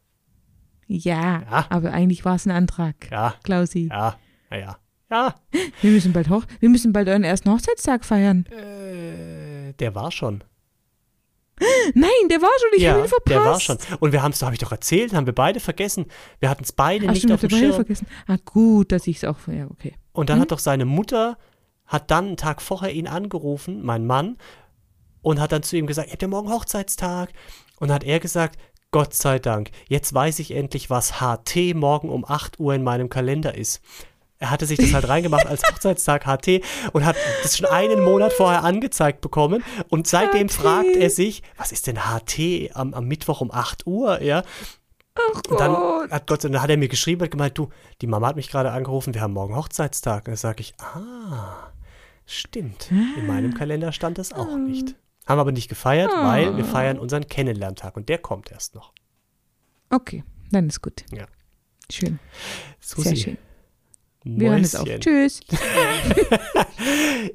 Ja, Ja. aber eigentlich war es ein Antrag, Ja, Klausi. ja, ja, ja. Ja, Wir müssen bald hoch, wir müssen bald euren ersten Hochzeitstag feiern. äh, der war schon. Nein, der war schon, ich ja, habe ihn verpasst. der war schon. Und wir haben es, habe ich doch erzählt, haben wir beide vergessen. Wir hatten es beide Ach, nicht stimmt, auf dem Schirm. vergessen. Ah, gut, dass ich es auch, ja, okay. Und dann Hm? hat doch seine Mutter, hat dann einen Tag vorher ihn angerufen, mein Mann, und hat dann zu ihm gesagt, ihr habt ja morgen Hochzeitstag. Und dann hat er gesagt, Gott sei Dank, jetzt weiß ich endlich, was HT morgen um 8 Uhr in meinem Kalender ist. Er hatte sich das halt reingemacht als Hochzeitstag HT und hat das schon einen Monat vorher angezeigt bekommen. Und seitdem HT. fragt er sich, was ist denn HT am, am Mittwoch um 8 Uhr? Ja. Ach Und dann hat Gott, dann hat er mir geschrieben und gemeint, du, die Mama hat mich gerade angerufen, wir haben morgen Hochzeitstag. Und dann sage ich, ah, stimmt. In meinem Kalender stand das auch nicht. Haben aber nicht gefeiert, weil wir feiern unseren Kennenlerntag und der kommt erst noch. Okay, dann ist gut. Ja. Schön. Susi, Sehr schön. Wir hören jetzt auf. Tschüss.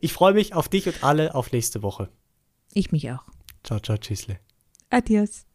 Ich freue mich auf dich und alle auf nächste Woche. Ich mich auch. Ciao, ciao, tschüssle. Adios.